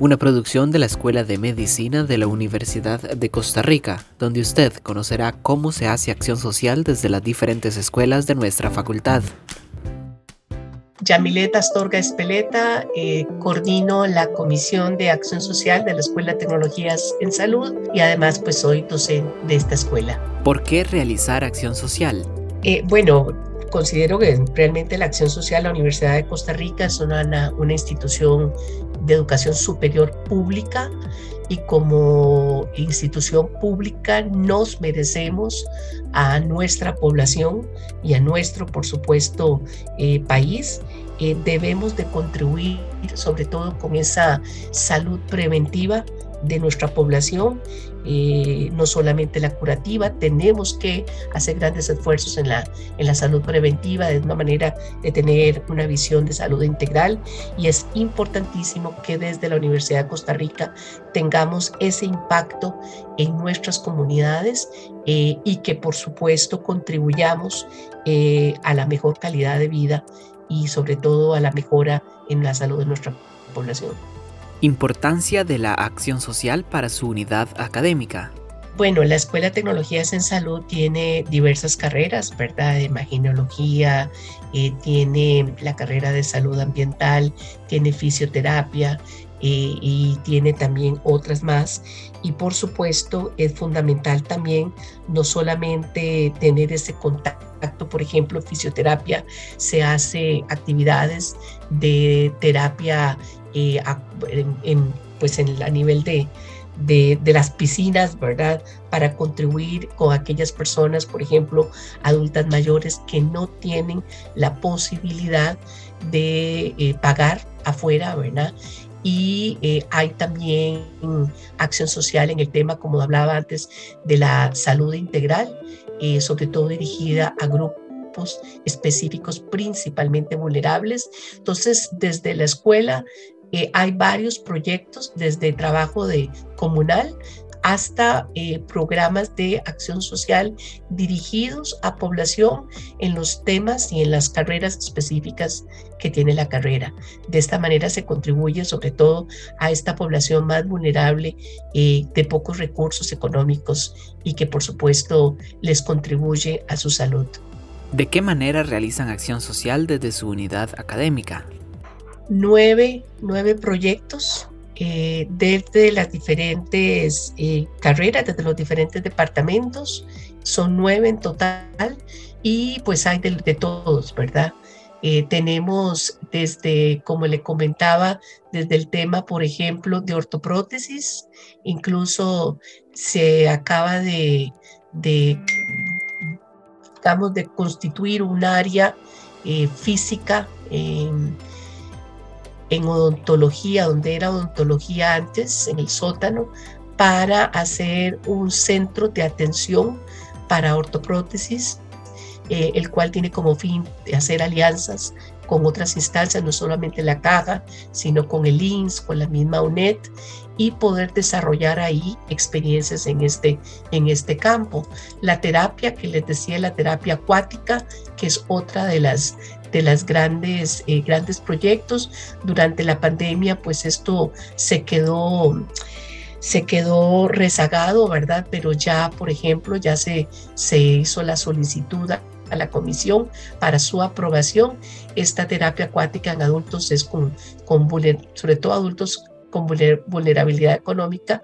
una producción de la Escuela de Medicina de la Universidad de Costa Rica, donde usted conocerá cómo se hace acción social desde las diferentes escuelas de nuestra facultad. Yamilet Astorga Espeleta, eh, coordino la Comisión de Acción Social de la Escuela de Tecnologías en Salud y además pues soy docente de esta escuela. ¿Por qué realizar acción social? Eh, bueno, considero que realmente la acción social, la Universidad de Costa Rica es una, una institución de educación superior pública y como institución pública nos merecemos a nuestra población y a nuestro, por supuesto, eh, país. Eh, debemos de contribuir sobre todo con esa salud preventiva de nuestra población, eh, no solamente la curativa, tenemos que hacer grandes esfuerzos en la, en la salud preventiva de una manera de tener una visión de salud integral y es importantísimo que desde la Universidad de Costa Rica tengamos ese impacto en nuestras comunidades eh, y que por supuesto contribuyamos eh, a la mejor calidad de vida y sobre todo a la mejora en la salud de nuestra población. Importancia de la acción social para su unidad académica. Bueno, la Escuela de Tecnologías en Salud tiene diversas carreras, ¿verdad? De imaginología, eh, tiene la carrera de salud ambiental, tiene fisioterapia eh, y tiene también otras más. Y por supuesto es fundamental también no solamente tener ese contacto, por ejemplo, fisioterapia, se hace actividades de terapia eh, en, pues en, a nivel de, de, las piscinas, ¿verdad? Para contribuir con aquellas personas, por ejemplo, adultas mayores que no tienen la posibilidad de eh, pagar afuera, ¿verdad? Y eh, hay también acción social en el tema, como hablaba antes, de la salud integral, sobre todo dirigida a grupos específicos principalmente vulnerables. Entonces, desde la escuela eh, hay varios proyectos desde trabajo de comunal hasta eh, programas de acción social dirigidos a población en los temas y en las carreras específicas que tiene la carrera. De esta manera se contribuye sobre todo a esta población más vulnerable eh, de pocos recursos económicos y que por supuesto les contribuye a su salud. ¿De qué manera realizan acción social desde su unidad académica? nueve, proyectos eh, desde las diferentes eh, carreras, desde los diferentes departamentos. Son nueve en total y pues hay de, todos, ¿verdad? Eh, tenemos desde, como le comentaba, desde el tema, por ejemplo, de ortoprótesis, incluso se acaba de, digamos, de constituir un área física en odontología, donde era odontología antes, en el sótano, para hacer un centro de atención para ortoprótesis, eh, el cual tiene como fin hacer alianzas con otras instancias, no solamente la caja, sino con el INS, con la misma UNED y poder desarrollar ahí experiencias en este, en este campo. La terapia que les decía, la terapia acuática, que es otra de las de las grandes, eh, grandes proyectos. Durante la pandemia, pues esto se quedó se quedó rezagado, ¿verdad? Pero ya, por ejemplo, ya se, se hizo la solicitud a la comisión para su aprobación. Esta terapia acuática en adultos es con, con sobre todo adultos con vulnerabilidad económica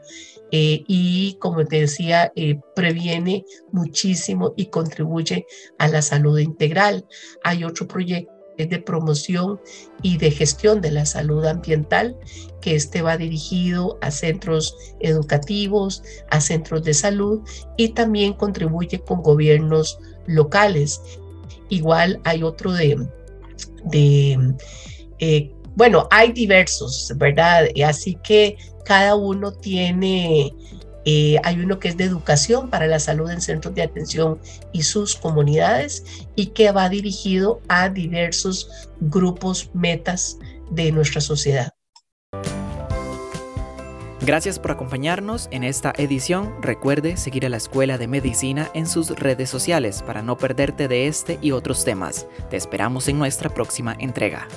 eh, y, como te decía, eh, previene muchísimo y contribuye a la salud integral. Hay otro proyecto de promoción y de gestión de la salud ambiental, que este va dirigido a centros educativos, a centros de salud y también contribuye con gobiernos locales. Igual hay otro de, de eh, bueno, hay diversos, ¿verdad? Así que cada uno tiene, eh, hay uno que es de educación para la salud en centros de atención y sus comunidades y que va dirigido a diversos grupos metas de nuestra sociedad. Gracias por acompañarnos en esta edición. Recuerde seguir a la Escuela de Medicina en sus redes sociales para no perderte de este y otros temas. Te esperamos en nuestra próxima entrega.